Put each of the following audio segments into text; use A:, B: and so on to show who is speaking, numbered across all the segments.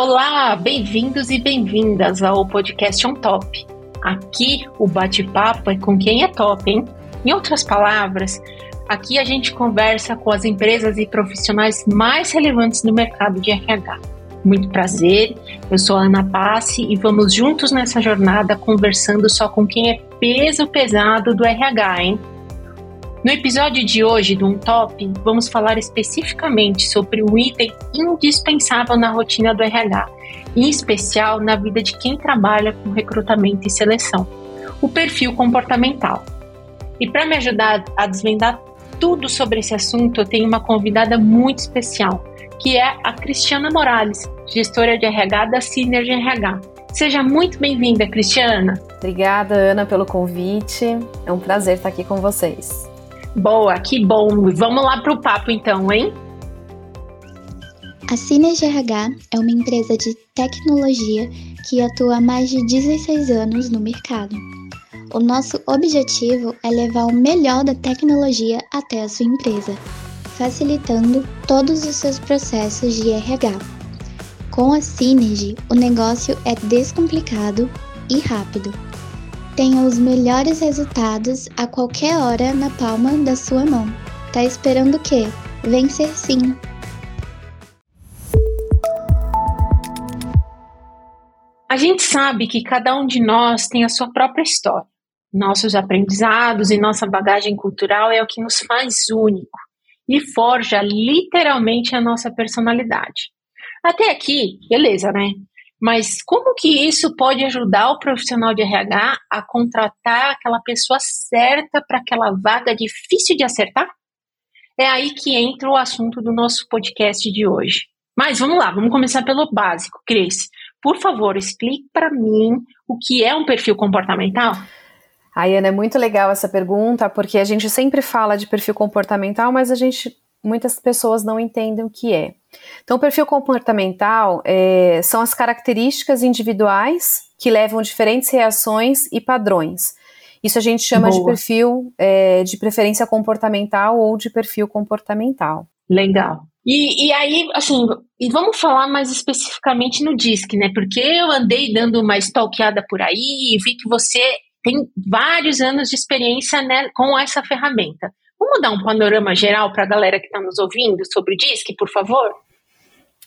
A: Olá! Bem-vindos e bem-vindas ao podcast On Top. Aqui o bate-papo é com quem é top, hein? Em outras palavras, aqui a gente conversa com as empresas e profissionais mais relevantes do mercado de RH. Muito prazer, eu sou a Ana Passe e vamos juntos nessa jornada conversando só com quem é peso pesado do RH, hein? No episódio de hoje do Um Top, vamos falar especificamente sobre um item indispensável na rotina do RH, em especial na vida de quem trabalha com recrutamento e seleção, o perfil comportamental. E para me ajudar a desvendar tudo sobre esse assunto, eu tenho uma convidada muito especial, que é a Cristiana Morales, gestora de RH da Synergy RH. Seja muito bem-vinda, Cristiana.
B: Obrigada, Ana, pelo convite. É um prazer estar aqui com vocês.
A: Boa, que bom. Vamos lá para o papo então, hein?
C: A Cine GRH é uma empresa de tecnologia que atua há mais de 16 anos no mercado. O nosso objetivo é levar o melhor da tecnologia até a sua empresa, facilitando todos os seus processos de RH. Com a Synergy, o negócio é descomplicado e rápido tenha os melhores resultados a qualquer hora na palma da sua mão. Tá esperando o quê? Vencer sim!
A: A gente sabe que cada um de nós tem a sua própria história. Nossos aprendizados e nossa bagagem cultural é o que nos faz único e forja literalmente a nossa personalidade. Até aqui, beleza, né? Mas como que isso pode ajudar o profissional de RH a contratar aquela pessoa certa para aquela vaga difícil de acertar? É aí que entra o assunto do nosso podcast de hoje. Mas vamos lá, vamos começar pelo básico. Cris, por favor, explique para mim o que é um perfil comportamental.
B: Ai, Ana, é muito legal essa pergunta, porque a gente sempre fala de perfil comportamental, mas a gente muitas pessoas não entendem o que é. Então, o perfil comportamental é, são as características individuais que levam diferentes reações e padrões. Isso a gente chama Boa. de perfil é, de preferência comportamental ou de perfil comportamental.
A: Legal. E, e aí, assim, e vamos falar mais especificamente no DISC, né? Porque eu andei dando uma stalkeada por aí e vi que você tem vários anos de experiência né, com essa ferramenta. Vamos dar um panorama geral para a galera que está nos ouvindo sobre o DISC, por favor?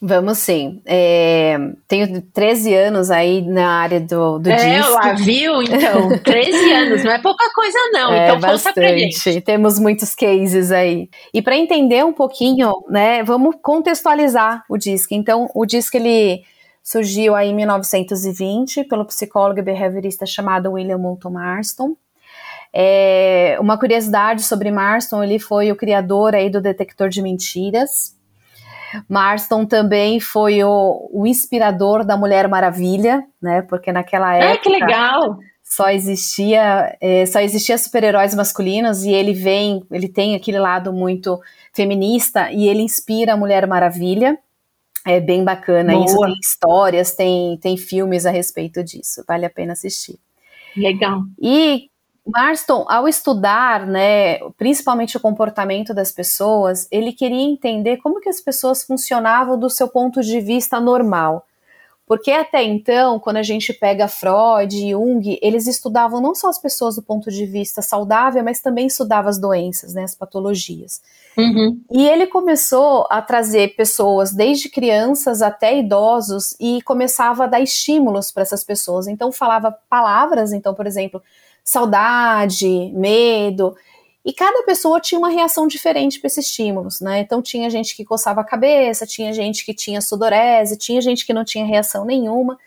B: Vamos sim. É, tenho 13 anos aí na área do, do
A: é,
B: disco.
A: lá, viu? Então, 13 anos, não é pouca coisa não. É, então, bastante. pra gente.
B: Temos muitos cases aí. E para entender um pouquinho, né, vamos contextualizar o disco. Então, o disco, ele surgiu aí em 1920 pelo psicólogo e behaviorista chamado William Moulton Marston. É, uma curiosidade sobre Marston, ele foi o criador aí do detector de mentiras. Marston também foi o, o inspirador da Mulher Maravilha, né? Porque naquela época.
A: Ah, que legal!
B: Só existia, é, só existia super-heróis masculinos e ele vem, ele tem aquele lado muito feminista e ele inspira a Mulher Maravilha. É bem bacana Boa. isso, tem histórias, tem, tem filmes a respeito disso, vale a pena assistir.
A: Legal.
B: E Marston, ao estudar, né, principalmente o comportamento das pessoas, ele queria entender como que as pessoas funcionavam do seu ponto de vista normal. Porque até então, quando a gente pega Freud e Jung, eles estudavam não só as pessoas do ponto de vista saudável, mas também estudavam as doenças, né, as patologias. Uhum. E ele começou a trazer pessoas, desde crianças até idosos, e começava a dar estímulos para essas pessoas. Então, falava palavras, então, por exemplo, saudade, medo. E cada pessoa tinha uma reação diferente para esses estímulos, né? Então tinha gente que coçava a cabeça, tinha gente que tinha sudorese, tinha gente que não tinha reação nenhuma.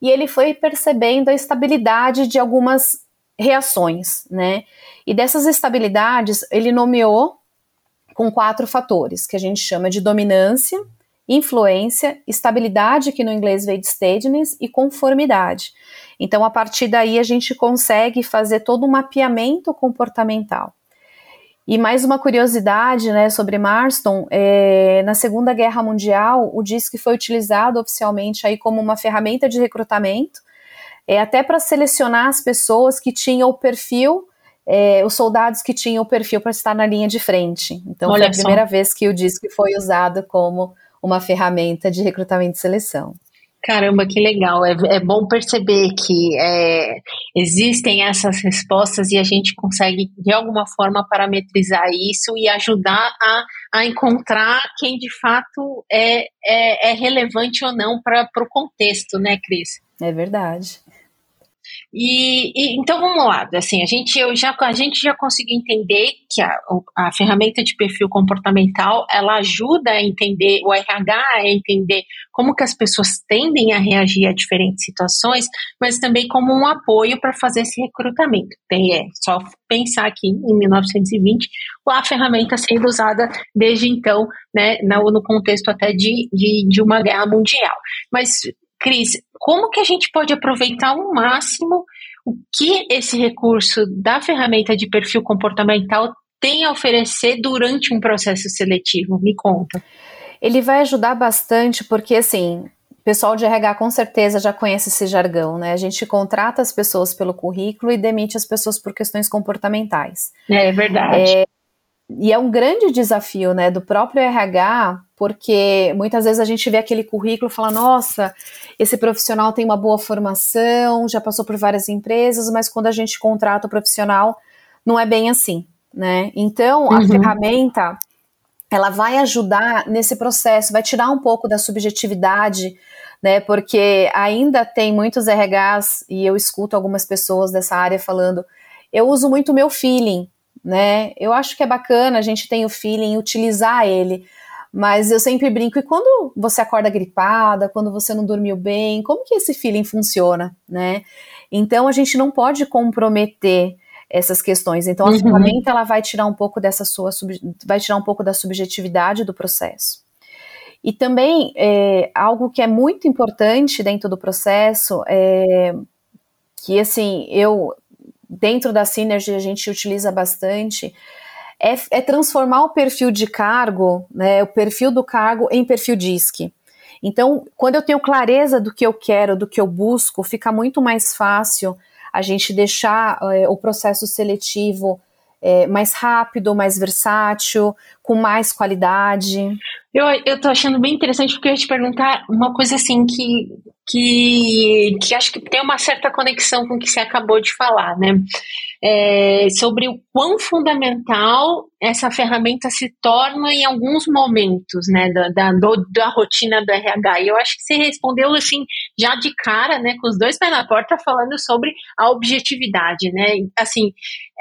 B: E ele foi percebendo a estabilidade de algumas reações, né? E dessas estabilidades, ele nomeou com quatro fatores, que a gente chama de dominância, influência, estabilidade, que no inglês veio de steadiness, e conformidade. Então, a partir daí, a gente consegue fazer todo um mapeamento comportamental. E mais uma curiosidade né, sobre Marston, é, na Segunda Guerra Mundial, o DISC foi utilizado oficialmente aí como uma ferramenta de recrutamento, é, até para selecionar as pessoas que tinham o perfil, é, os soldados que tinham o perfil para estar na linha de frente. Então Olha foi a só. primeira vez que o DISC foi usado como uma ferramenta de recrutamento e seleção.
A: Caramba, que legal. É, é bom perceber que é, existem essas respostas e a gente consegue, de alguma forma, parametrizar isso e ajudar a, a encontrar quem de fato é, é, é relevante ou não para o contexto, né, Cris?
B: É verdade.
A: E, e, então vamos lá, assim, a gente, eu já, a gente já conseguiu entender que a, a ferramenta de perfil comportamental ela ajuda a entender o RH a entender como que as pessoas tendem a reagir a diferentes situações, mas também como um apoio para fazer esse recrutamento. Tem, é só pensar aqui em 1920 a ferramenta sendo usada desde então, né, no, no contexto até de, de, de uma guerra mundial. Mas Cris, como que a gente pode aproveitar ao máximo o que esse recurso da ferramenta de perfil comportamental tem a oferecer durante um processo seletivo? Me conta.
B: Ele vai ajudar bastante porque, assim, o pessoal de RH com certeza já conhece esse jargão, né? A gente contrata as pessoas pelo currículo e demite as pessoas por questões comportamentais.
A: É verdade. É,
B: e é um grande desafio, né, do próprio RH, porque muitas vezes a gente vê aquele currículo e fala, nossa, esse profissional tem uma boa formação, já passou por várias empresas, mas quando a gente contrata o profissional, não é bem assim, né? Então, a uhum. ferramenta, ela vai ajudar nesse processo, vai tirar um pouco da subjetividade, né? Porque ainda tem muitos RHs, e eu escuto algumas pessoas dessa área falando, eu uso muito meu feeling, né? Eu acho que é bacana, a gente tem o feeling, utilizar ele. Mas eu sempre brinco, e quando você acorda gripada, quando você não dormiu bem, como que esse feeling funciona, né? Então a gente não pode comprometer essas questões. Então a uhum. ferramenta ela vai tirar um pouco dessa sua vai tirar um pouco da subjetividade do processo. E também é, algo que é muito importante dentro do processo é que assim eu dentro da Synergy a gente utiliza bastante, é, é, transformar o perfil de cargo, né, o perfil do cargo em perfil DISC. Então, quando eu tenho clareza do que eu quero, do que eu busco, fica muito mais fácil a gente deixar é, o processo seletivo é, mais rápido, mais versátil, com mais qualidade.
A: Eu, eu tô achando bem interessante porque eu ia te perguntar uma coisa assim que que, que acho que tem uma certa conexão com o que você acabou de falar, né? É, sobre o quão fundamental essa ferramenta se torna em alguns momentos, né, da, da, do, da rotina do RH. E eu acho que você respondeu, assim, já de cara, né, com os dois pés na porta, falando sobre a objetividade, né, assim,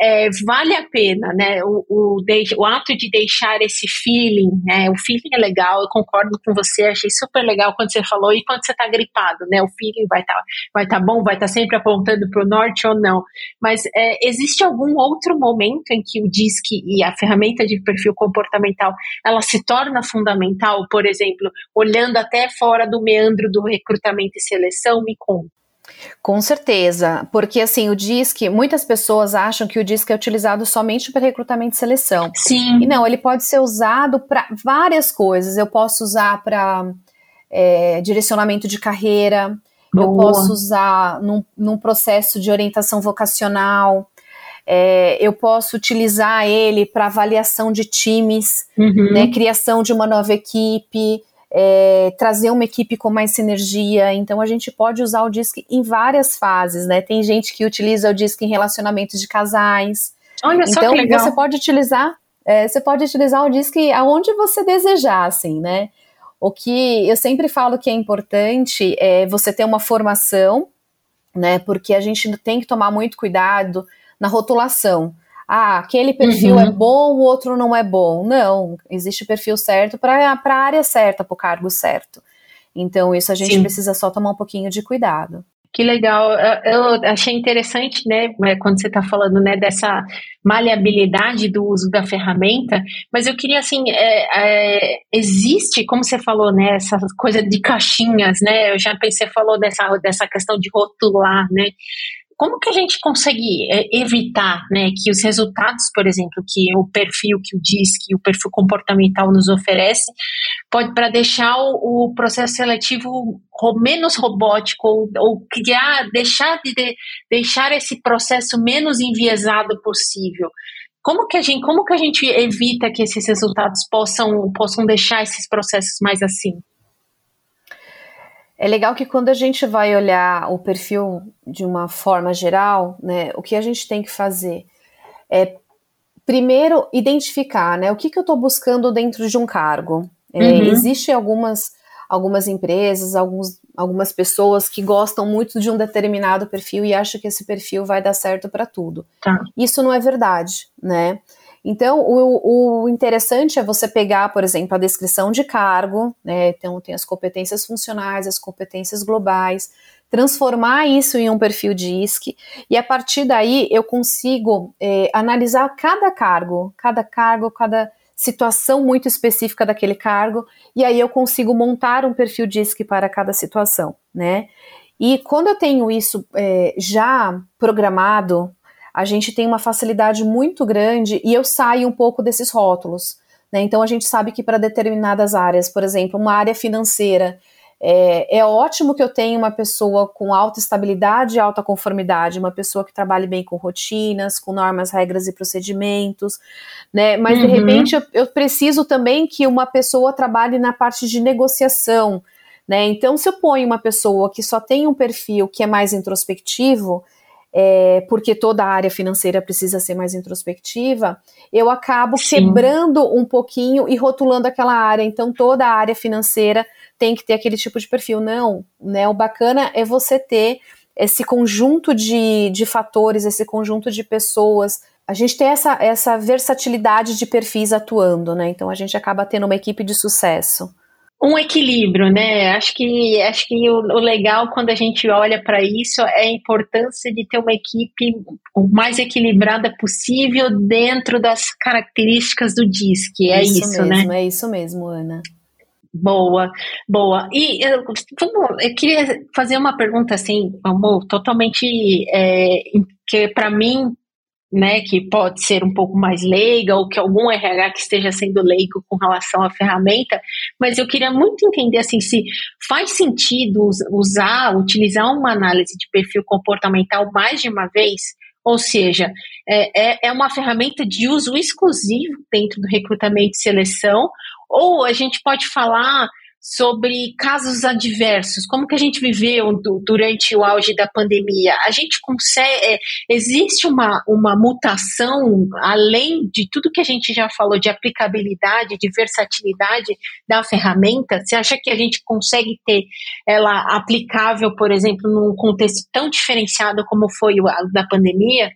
A: é, vale a pena, né, o, o, o ato de deixar esse feeling, né, o feeling é legal, eu concordo com você, achei super legal quando você falou, e quando você tá gripado, né, o feeling vai estar tá, vai tá bom, vai estar tá sempre apontando para o norte ou não, mas é, existe algum outro momento em que o DISC e a ferramenta de perfil comportamental, ela se torna fundamental, por exemplo, olhando até fora do meandro do recrutamento e seleção, me conta.
B: Com certeza, porque assim, o DISC, muitas pessoas acham que o DISC é utilizado somente para recrutamento e seleção.
A: Sim.
B: E não, ele pode ser usado para várias coisas. Eu posso usar para é, direcionamento de carreira, Boa. eu posso usar num, num processo de orientação vocacional, é, eu posso utilizar ele para avaliação de times, uhum. né, criação de uma nova equipe, é, trazer uma equipe com mais sinergia. Então a gente pode usar o DISC em várias fases, né? Tem gente que utiliza o DISC em relacionamentos de casais.
A: Olha só então que legal.
B: você pode utilizar, é, você pode utilizar o DISC aonde você desejar, assim, né? O que eu sempre falo que é importante é você ter uma formação, né? Porque a gente tem que tomar muito cuidado na rotulação. Ah, aquele perfil é uhum. é bom, o outro não é bom. Não, existe perfil certo para a área certa, para o cargo certo. Então, isso a gente Sim. precisa só tomar um pouquinho de cuidado.
A: Que legal. Eu achei interessante, né, é, quando você está falando, né, dessa maleabilidade do uso da ferramenta, mas eu queria, assim, é, é, existe, como você falou, né, essa coisa de caixinhas, né, eu já pensei, falou dessa, dessa questão de rotular, né, como que a gente consegue é, evitar né, que os resultados, por exemplo, que o perfil que o que o perfil comportamental nos oferece, pode para deixar o, o, processo seletivo menos robótico ou, ou criar, deixar de, de deixar esse processo menos enviesado possível? Como que a gente, como que a gente evita que esses resultados possam, possam deixar esses processos mais assim?
B: É legal que quando a gente vai olhar o perfil de uma forma geral, né, o que a gente tem que fazer é primeiro identificar, né, o que, que eu estou buscando dentro de um cargo. É, uhum. Existe algumas algumas empresas, alguns, algumas pessoas que gostam muito de um determinado perfil e acham que esse perfil vai dar certo para tudo. Tá. Isso não é verdade, né? Então, o, o, interessante é você pegar, por exemplo, a descrição de cargo, né? Então, tem as competências funcionais, as competências globais, transformar isso em um perfil de ISC, e a partir daí eu consigo é, analisar cada cargo, cada cargo, cada situação muito específica daquele cargo, e aí eu consigo montar um perfil de ISC para cada situação, né? E quando eu tenho isso é, já programado, a gente tem uma facilidade muito grande e eu saio um pouco desses rótulos. Né? Então a gente sabe que para determinadas áreas, por exemplo, uma área financeira, é, é, ótimo que eu tenha uma pessoa com alta estabilidade e alta conformidade, uma pessoa que trabalhe bem com rotinas, com normas, regras e procedimentos, né? Mas uhum. de repente eu, eu, preciso também que uma pessoa trabalhe na parte de negociação, né? Então, se eu ponho uma pessoa que só tem um perfil que é mais introspectivo, é, porque toda a área financeira precisa ser mais introspectiva, eu acabo Sim. quebrando um pouquinho e rotulando aquela área. Então, toda a área financeira tem que ter aquele tipo de perfil. Não, né? O bacana é você ter esse conjunto de, de fatores, esse conjunto de pessoas. A gente tem essa, essa versatilidade de perfis atuando, né? Então a gente acaba tendo uma equipe de sucesso
A: um equilíbrio, né? Acho que acho que o, o legal quando a gente olha para isso é a importância de ter uma equipe o mais equilibrada possível dentro das características do DISC. É isso, isso
B: mesmo,
A: né?
B: É isso mesmo, Ana.
A: Boa, boa. E eu, eu queria fazer uma pergunta assim, amor, totalmente é, que para mim né, que pode ser um pouco mais leiga ou que algum RH que esteja sendo leigo com relação à ferramenta, mas eu queria muito entender assim se faz sentido usar, utilizar uma análise de perfil comportamental mais de uma vez, ou seja, é, é, é uma ferramenta de uso exclusivo dentro do recrutamento e seleção, ou a gente pode falar sobre casos adversos, como que a gente viveu do, durante o auge da pandemia. A gente consegue, é, existe uma, uma mutação, além de tudo que a gente já falou, de aplicabilidade, de versatilidade da ferramenta? Você acha que a gente consegue ter ela aplicável, por exemplo, num contexto tão diferenciado como foi o da pandemia?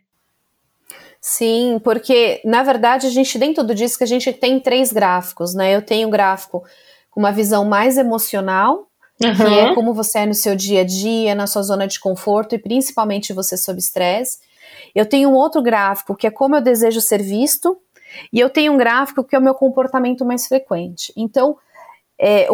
B: Sim, porque na verdade a gente dentro do disco a gente tem três gráficos, né? Eu tenho o gráfico com uma visão mais emocional, uhum. que é como você é no seu dia a dia, na sua zona de conforto e principalmente você sob estresse. Eu tenho um outro gráfico que é como eu desejo ser visto, e eu tenho um gráfico que é o meu comportamento mais frequente. Então, é,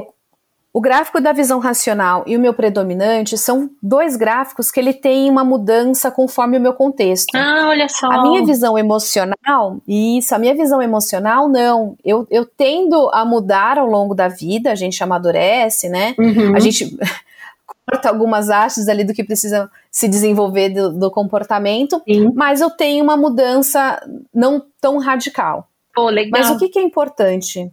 B: o gráfico da visão racional e o meu predominante são dois gráficos que ele tem uma mudança conforme o meu contexto.
A: Ah, olha só.
B: A minha visão emocional, isso, a minha visão emocional, não. Eu, eu tendo a mudar ao longo da vida, a gente amadurece, né? Uhum. A gente corta algumas hastes ali do que precisa se desenvolver do, do comportamento, Sim. mas eu tenho uma mudança não tão radical.
A: Oh, legal.
B: Mas o que, que é importante?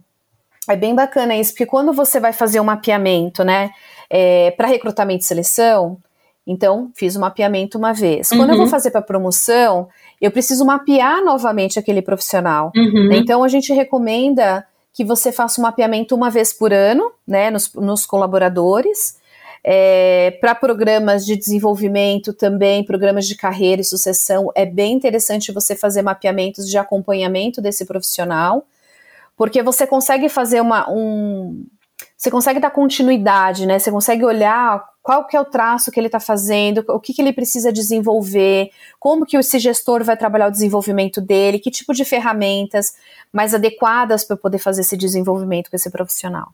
B: É bem bacana isso, porque quando você vai fazer o um mapeamento, né, é, para recrutamento e seleção, então fiz o um mapeamento uma vez. Quando eu vou uhum. fazer para promoção, eu preciso mapear novamente aquele profissional. Uhum. Então a gente recomenda que você faça um mapeamento uma vez por ano, né, nos, nos colaboradores. É, para programas de desenvolvimento também, programas de carreira e sucessão, é bem interessante você fazer mapeamentos de acompanhamento desse profissional porque você consegue fazer uma, um, você consegue dar continuidade, né? Você consegue olhar qual que é o traço que ele está fazendo, o que, que ele precisa desenvolver, como que esse gestor vai trabalhar o desenvolvimento dele, que tipo de ferramentas mais adequadas para poder fazer esse desenvolvimento com esse profissional.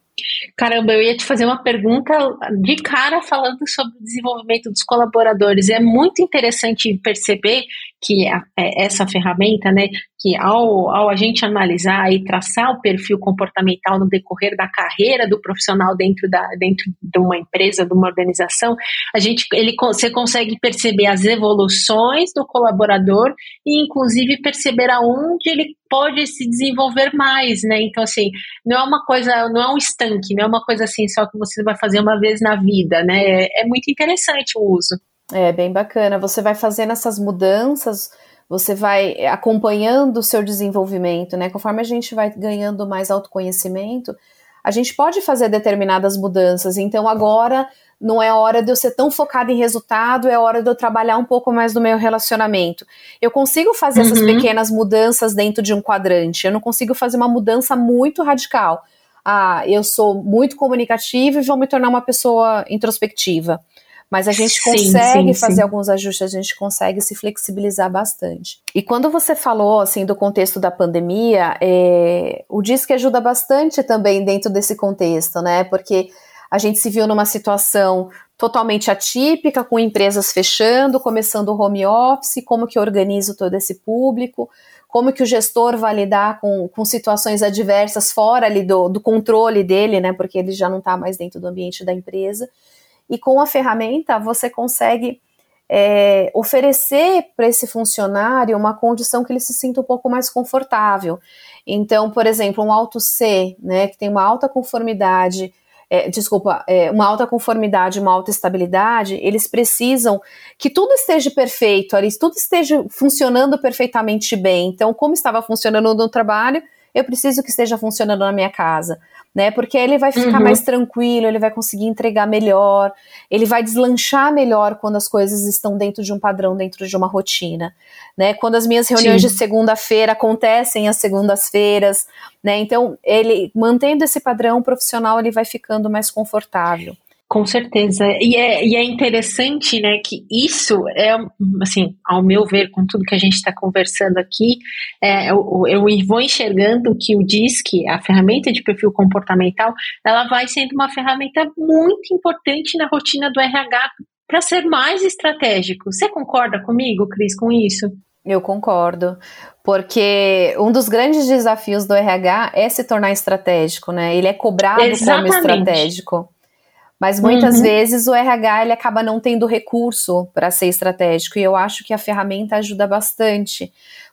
A: Caramba, eu ia te fazer uma pergunta de cara falando sobre o desenvolvimento dos colaboradores. É muito interessante perceber que a, é, essa ferramenta, né, que ao, ao a gente analisar e traçar o perfil comportamental no decorrer da carreira do profissional dentro, da, dentro de uma empresa, de uma organização, a gente, ele, você consegue perceber as evoluções do colaborador e, inclusive, perceber aonde ele pode se desenvolver mais, né? Então, assim, não é uma coisa, não é um estanque, não é uma coisa assim só que você vai fazer uma vez na vida, né? É, é muito interessante o uso.
B: É bem bacana. Você vai fazendo essas mudanças, você vai acompanhando o seu desenvolvimento, né? Conforme a gente vai ganhando mais autoconhecimento, a gente pode fazer determinadas mudanças. Então, agora não é hora de eu ser tão focada em resultado, é hora de eu trabalhar um pouco mais no meu relacionamento. Eu consigo fazer uhum. essas pequenas mudanças dentro de um quadrante, eu não consigo fazer uma mudança muito radical. Ah, eu sou muito comunicativa e vou me tornar uma pessoa introspectiva. Mas a gente sim, consegue sim, fazer sim. alguns ajustes, a gente consegue se flexibilizar bastante. E quando você falou assim do contexto da pandemia, é, o DISC ajuda bastante também dentro desse contexto, né? Porque a gente se viu numa situação totalmente atípica, com empresas fechando, começando o home office, como que eu organizo todo esse público, como que o gestor vai lidar com, com situações adversas fora ali do, do controle dele, né, porque ele já não está mais dentro do ambiente da empresa. E com a ferramenta você consegue é, oferecer para esse funcionário uma condição que ele se sinta um pouco mais confortável. Então, por exemplo, um alto C, né, que tem uma alta conformidade é, desculpa, é, uma alta conformidade, uma alta estabilidade, eles precisam que tudo esteja perfeito, ali, tudo esteja funcionando perfeitamente bem. Então, como estava funcionando no trabalho, eu preciso que esteja funcionando na minha casa né? Porque ele vai ficar uhum. mais tranquilo, ele vai conseguir entregar melhor, ele vai deslanchar melhor quando as coisas estão dentro de um padrão, dentro de uma rotina, né? Quando as minhas reuniões Sim. de segunda-feira acontecem às segundas-feiras, né? Então, ele mantendo esse padrão profissional, ele vai ficando mais confortável.
A: Com certeza. E é, e é interessante, né, que isso é, assim, ao meu ver, com tudo que a gente está conversando aqui, é, eu, eu vou enxergando que o DISC, a ferramenta de perfil comportamental, ela vai sendo uma ferramenta muito importante na rotina do RH para ser mais estratégico. Você concorda comigo, Cris, com isso?
B: Eu concordo, porque um dos grandes desafios do RH é se tornar estratégico, né? Ele é cobrado Exatamente. como estratégico. Mas muitas uhum. vezes o RH ele acaba não tendo recurso para ser estratégico e eu acho que a ferramenta ajuda bastante,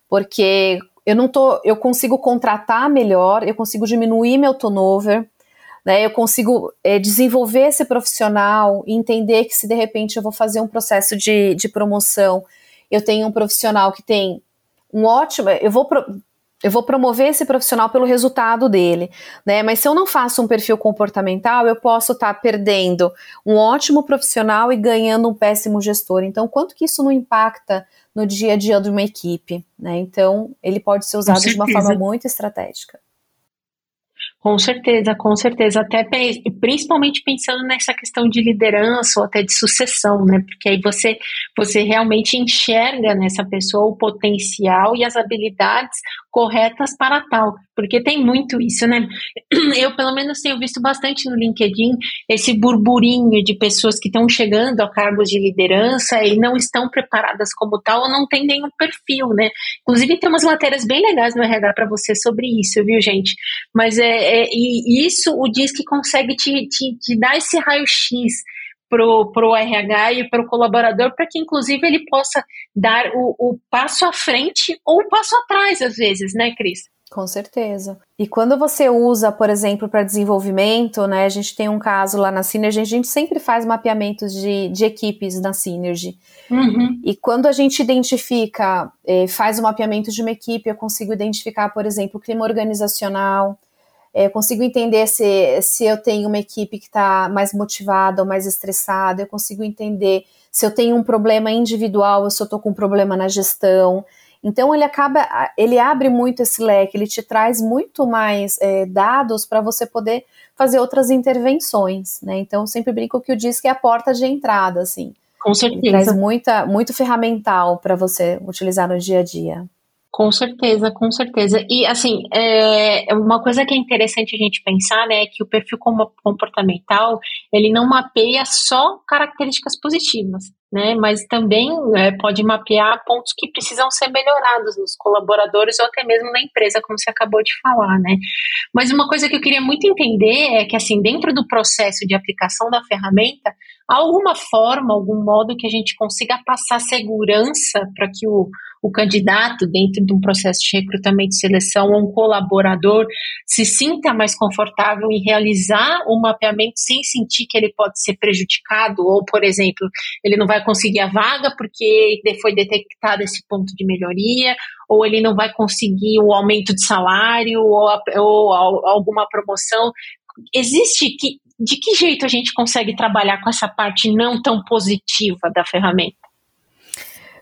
B: porque eu não tô, eu consigo contratar melhor, eu consigo diminuir meu turnover, né? Eu consigo é, desenvolver esse profissional e entender que se de repente eu vou fazer um processo de, de promoção, eu tenho um profissional que tem um ótimo, eu vou eu vou promover esse profissional pelo resultado dele, né? Mas se eu não faço um perfil comportamental, eu posso estar tá perdendo um ótimo profissional e ganhando um péssimo gestor. Então, quanto que isso não impacta no dia a dia de uma equipe, né? Então, ele pode ser usado de uma forma muito estratégica.
A: Com certeza, com certeza. Até principalmente pensando nessa questão de liderança ou até de sucessão, né? Porque aí você, você realmente enxerga nessa pessoa o potencial e as habilidades corretas para tal, porque tem muito isso, né? Eu, pelo menos, tenho visto bastante no LinkedIn esse burburinho de pessoas que estão chegando a cargos de liderança e não estão preparadas como tal ou não tem nenhum perfil, né? Inclusive, tem umas matérias bem legais no RH para você sobre isso, viu, gente? Mas é, é e isso o diz que consegue te, te, te dar esse raio-x pro, pro RH e pro colaborador para que inclusive ele possa dar o, o passo à frente ou o passo atrás às vezes, né, Cris?
B: Com certeza. E quando você usa, por exemplo, para desenvolvimento, né? A gente tem um caso lá na Synergy, a gente sempre faz mapeamentos de, de equipes na Synergy. Uhum. E quando a gente identifica, eh, faz o mapeamento de uma equipe, eu consigo identificar, por exemplo, o clima organizacional, eu consigo entender se, se eu tenho uma equipe que está mais motivada ou mais estressada, eu consigo entender se eu tenho um problema individual ou se eu estou com um problema na gestão. Então ele acaba, ele abre muito esse leque, ele te traz muito mais é, dados para você poder fazer outras intervenções, né? Então eu sempre brinco que o DISC é a porta de entrada, assim.
A: Com certeza. Ele
B: traz muita, muito ferramental para você utilizar no dia a dia.
A: Com certeza, com certeza. E assim, é, uma coisa que é interessante a gente pensar, né, é que o perfil comportamental ele não mapeia só características positivas. Né? Mas também é, pode mapear pontos que precisam ser melhorados nos colaboradores ou até mesmo na empresa, como você acabou de falar, né? Mas uma coisa que eu queria muito entender é que, assim, dentro do processo de aplicação da ferramenta, há alguma forma, algum modo que a gente consiga passar segurança para que o, o candidato, dentro de um processo de recrutamento e seleção, ou um colaborador, se sinta mais confortável em realizar o mapeamento sem sentir que ele pode ser prejudicado, ou, por exemplo, ele não vai conseguir a vaga porque foi detectado esse ponto de melhoria, ou ele não vai conseguir o aumento de salário, ou, ou alguma promoção. Existe que, de que jeito a gente consegue trabalhar com essa parte não tão positiva da ferramenta?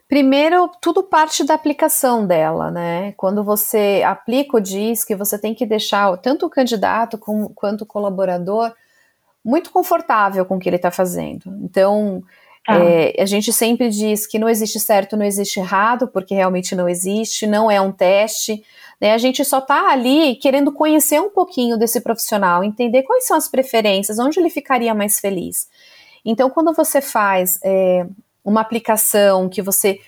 B: Primeiro, tudo parte da aplicação dela, né? Quando você aplica o DISC, você tem que deixar tanto o candidato como, quanto o colaborador muito confortável com o que ele está fazendo. Então, ah. é, a gente sempre diz que não existe certo, não existe errado, porque realmente não existe, não é um teste. Né? A gente só está ali querendo conhecer um pouquinho desse profissional, entender quais são as preferências, onde ele ficaria mais feliz. Então, quando você faz é, uma aplicação que você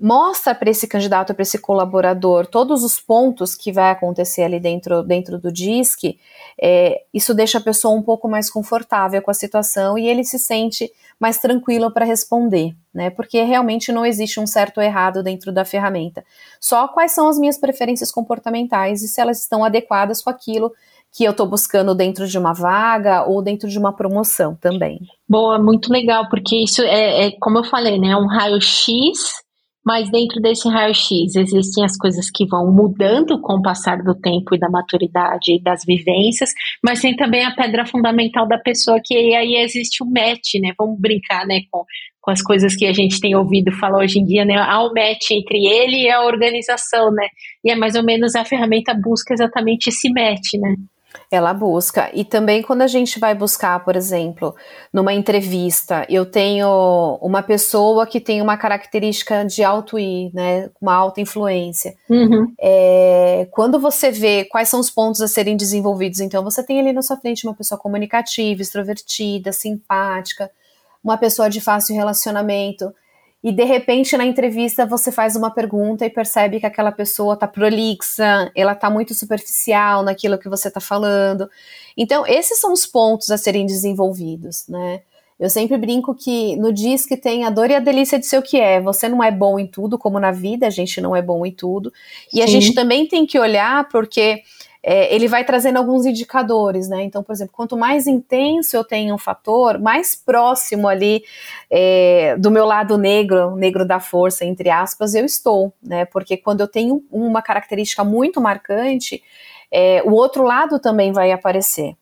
B: mostra para esse candidato, para esse colaborador, todos os pontos que vai acontecer ali dentro, dentro do DISC, é, isso deixa a pessoa um pouco mais confortável com a situação e ele se sente mais tranquilo para responder, né? Porque realmente não existe um certo ou errado dentro da ferramenta. Só quais são as minhas preferências comportamentais e se elas estão adequadas com aquilo que eu estou buscando dentro de uma vaga ou dentro de uma promoção também.
A: Boa, muito legal, porque isso é, é como eu falei, né? Um raio-x mas dentro desse raio-x existem as coisas que vão mudando com o passar do tempo e da maturidade e das vivências, mas tem também a pedra fundamental da pessoa, que aí existe o match, né? Vamos brincar, né, com, com as coisas que a gente tem ouvido falar hoje em dia, né? Há o match entre ele e a organização, né? E é mais ou menos a ferramenta busca exatamente esse match, né?
B: Ela busca. E também quando a gente vai buscar, por exemplo, numa entrevista, eu tenho uma pessoa que tem uma característica de alto I, né? Uma alta influência. Uhum. É, quando você vê quais são os pontos a serem desenvolvidos, então você tem ali na sua frente uma pessoa comunicativa, extrovertida, simpática, uma pessoa de fácil relacionamento e de repente na entrevista você faz uma pergunta e percebe que aquela pessoa tá prolixa, ela tá muito superficial naquilo que você tá falando. Então, esses são os pontos a serem desenvolvidos, né? Eu sempre brinco que no que tem a dor e a delícia de ser o que é. Você não é bom em tudo, como na vida, a gente não é bom em tudo. E Sim. a gente também tem que olhar porque é, ele vai trazendo alguns indicadores, né? Então, por exemplo, quanto mais intenso eu tenho um fator, mais próximo ali é, do meu lado negro, negro da força, entre aspas, eu estou, né? Porque quando eu tenho uma característica muito marcante, é, o outro lado também vai aparecer.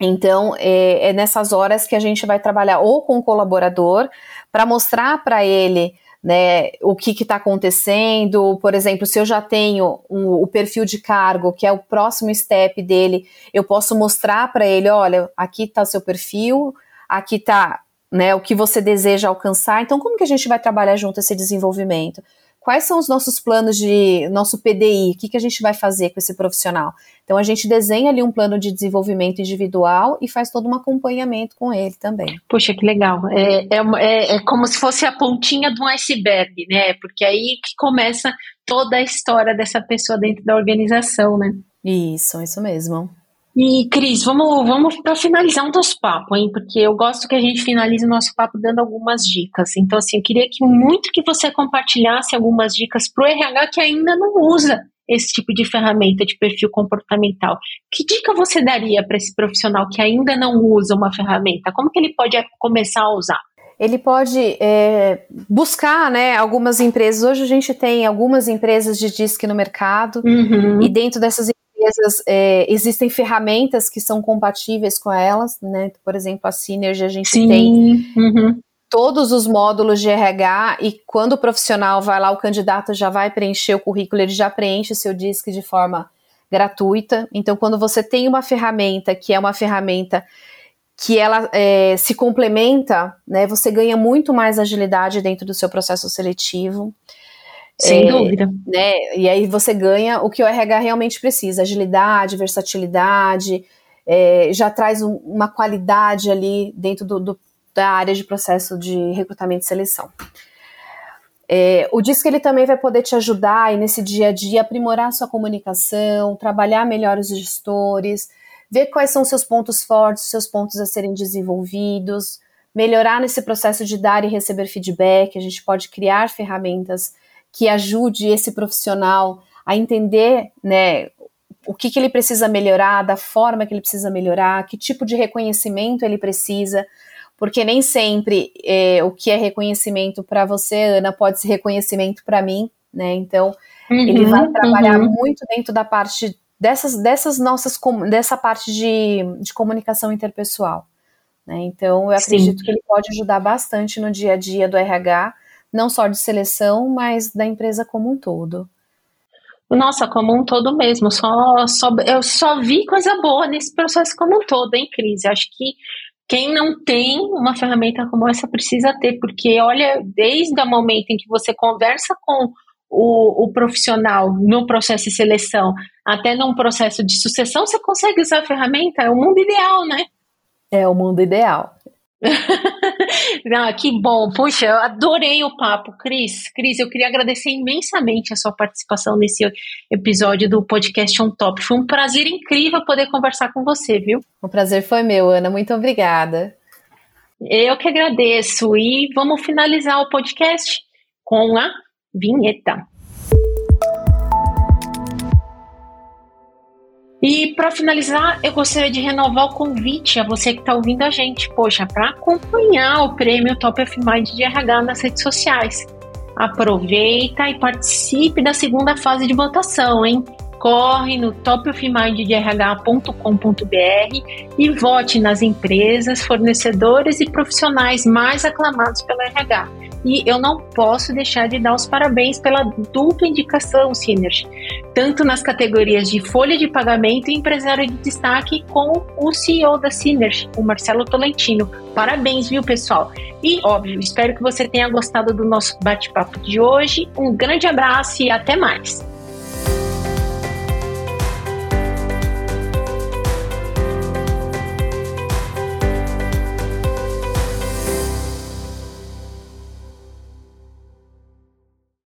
B: Então, é, é nessas horas que a gente vai trabalhar ou com o colaborador para mostrar para ele né, o que está acontecendo, por exemplo, se eu já tenho um, o perfil de cargo, que é o próximo step dele, eu posso mostrar para ele, olha, aqui está o seu perfil, aqui está né, o que você deseja alcançar, então como que a gente vai trabalhar junto esse desenvolvimento? Quais são os nossos planos de nosso PDI, o que, que a gente vai fazer com esse profissional. Então a gente desenha ali um plano de desenvolvimento individual e faz todo um acompanhamento com ele também.
A: Puxa, que legal. É, é, é, é como se fosse a pontinha de um iceberg, né? Porque aí que começa toda a história dessa pessoa dentro da organização, né?
B: Isso, isso mesmo.
A: E, Cris, vamos, vamos para finalizar o nosso papo, hein? Porque eu gosto que a gente finalize o nosso papo dando algumas dicas. Então, assim, eu queria que muito que você compartilhasse algumas dicas para o RH que ainda não usa esse tipo de ferramenta de perfil comportamental. Que dica você daria para esse profissional que ainda não usa uma ferramenta? Como que ele pode começar a usar?
B: ele pode é, buscar né, algumas empresas. Hoje a gente tem algumas empresas de disque no mercado, uhum. e dentro dessas empresas é, existem ferramentas que são compatíveis com elas, né? Por exemplo, a Synergy a gente Sim. tem uhum. todos os módulos de RH e quando o profissional vai lá, o candidato já vai preencher o currículo, ele já preenche o seu DISC de forma gratuita. Então, quando você tem uma ferramenta que é uma ferramenta que ela é, se complementa, né, você ganha muito mais agilidade dentro do seu processo seletivo.
A: Sem é, dúvida.
B: Né? E aí você ganha o que o RH realmente precisa: agilidade, versatilidade, é, já traz um, uma qualidade ali dentro do, do, da área de processo de recrutamento e seleção. É, o disco ele também vai poder te ajudar aí nesse dia a dia, aprimorar a sua comunicação, trabalhar melhor os gestores, ver quais são os seus pontos fortes, seus pontos a serem desenvolvidos, melhorar nesse processo de dar e receber feedback. A gente pode criar ferramentas que ajude esse profissional a entender, né, o que, que ele precisa melhorar, da forma que ele precisa melhorar, que tipo de reconhecimento ele precisa, porque nem sempre é, o que é reconhecimento para você, Ana, pode ser reconhecimento para mim, né? Então, uhum, ele vai trabalhar uhum. muito dentro da parte dessas, dessas nossas, dessa parte de, de comunicação interpessoal. Né? Então, eu acredito Sim. que ele pode ajudar bastante no dia a dia do RH, não só de seleção, mas da empresa como um todo.
A: Nossa, como um todo mesmo. Só, só, eu só vi coisa boa nesse processo como um todo, em crise. Acho que quem não tem uma ferramenta como essa precisa ter, porque olha, desde o momento em que você conversa com o, o, profissional no processo de seleção, até num processo de sucessão, você consegue usar a ferramenta, é o mundo ideal, né?
B: É o mundo ideal.
A: Não, que bom. Puxa, eu adorei o papo, Cris. Cris, eu queria agradecer imensamente a sua participação nesse episódio do podcast On Top. Foi um prazer incrível poder conversar com você, viu?
B: O prazer foi meu, Ana. Muito obrigada.
A: Eu que agradeço. E vamos finalizar o podcast com a vinheta. E para finalizar, eu gostaria de renovar o convite a você que está ouvindo a gente, poxa, para acompanhar o prêmio Top of Mind de RH nas redes sociais. Aproveita e participe da segunda fase de votação, hein? Corre no topofmindrh.com.br e vote nas empresas, fornecedores e profissionais mais aclamados pelo RH. E eu não posso deixar de dar os parabéns pela dupla indicação, Synergy, tanto nas categorias de folha de pagamento e empresário de destaque, com o CEO da Synergy, o Marcelo Tolentino. Parabéns, viu, pessoal? E, óbvio, espero que você tenha gostado do nosso bate-papo de hoje. Um grande abraço e até mais!